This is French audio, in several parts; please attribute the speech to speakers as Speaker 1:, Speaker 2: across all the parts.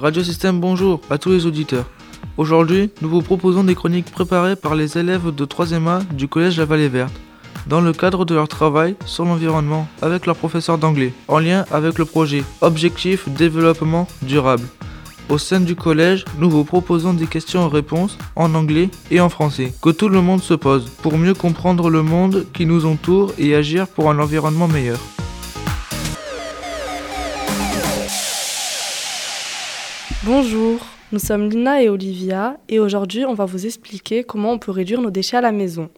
Speaker 1: Radio Système bonjour à tous les auditeurs. Aujourd'hui, nous vous proposons des chroniques préparées par les élèves de 3e A du collège La Vallée Verte, dans le cadre de leur travail sur l'environnement avec leur professeur d'anglais, en lien avec le projet Objectif Développement Durable. Au sein du collège, nous vous proposons des questions-réponses en anglais et en français que tout le monde se pose pour mieux comprendre le monde qui nous entoure et agir pour un environnement meilleur.
Speaker 2: Bonjour, nous sommes Lina et Olivia et aujourd'hui on va vous expliquer comment on peut réduire nos déchets à la maison.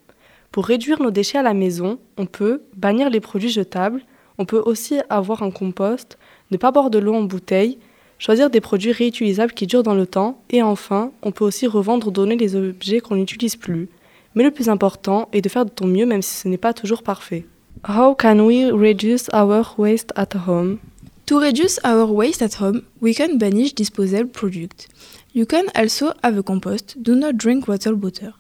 Speaker 2: Pour réduire nos déchets à la maison, on peut bannir les produits jetables, on peut aussi avoir un compost, ne pas boire de l'eau en bouteille, choisir des produits réutilisables qui durent dans le temps, et enfin, on peut aussi revendre ou donner les objets qu'on n'utilise plus. Mais le plus important est de faire de ton mieux même si ce n'est pas toujours parfait. How can we reduce our waste at home?
Speaker 3: To reduce our waste at home, we can banish disposable products. You can also have a compost. Do not drink water bottle.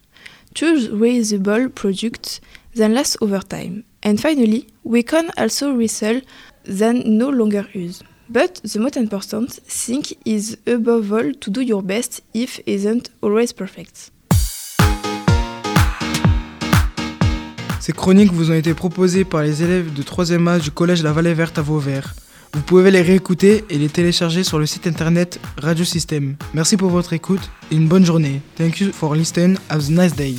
Speaker 3: Choose reusable products that last over time. And finally, we can also resell than no longer use. But the most important thing is above all to do your best if isn't always perfect.
Speaker 4: Ces chroniques vous ont été proposées par les élèves de 3e A du collège La Vallée Verte à Vauvert. Vous pouvez les réécouter et les télécharger sur le site internet Radio Système. Merci pour votre écoute et une bonne journée. Thank you for listening. Have a nice day.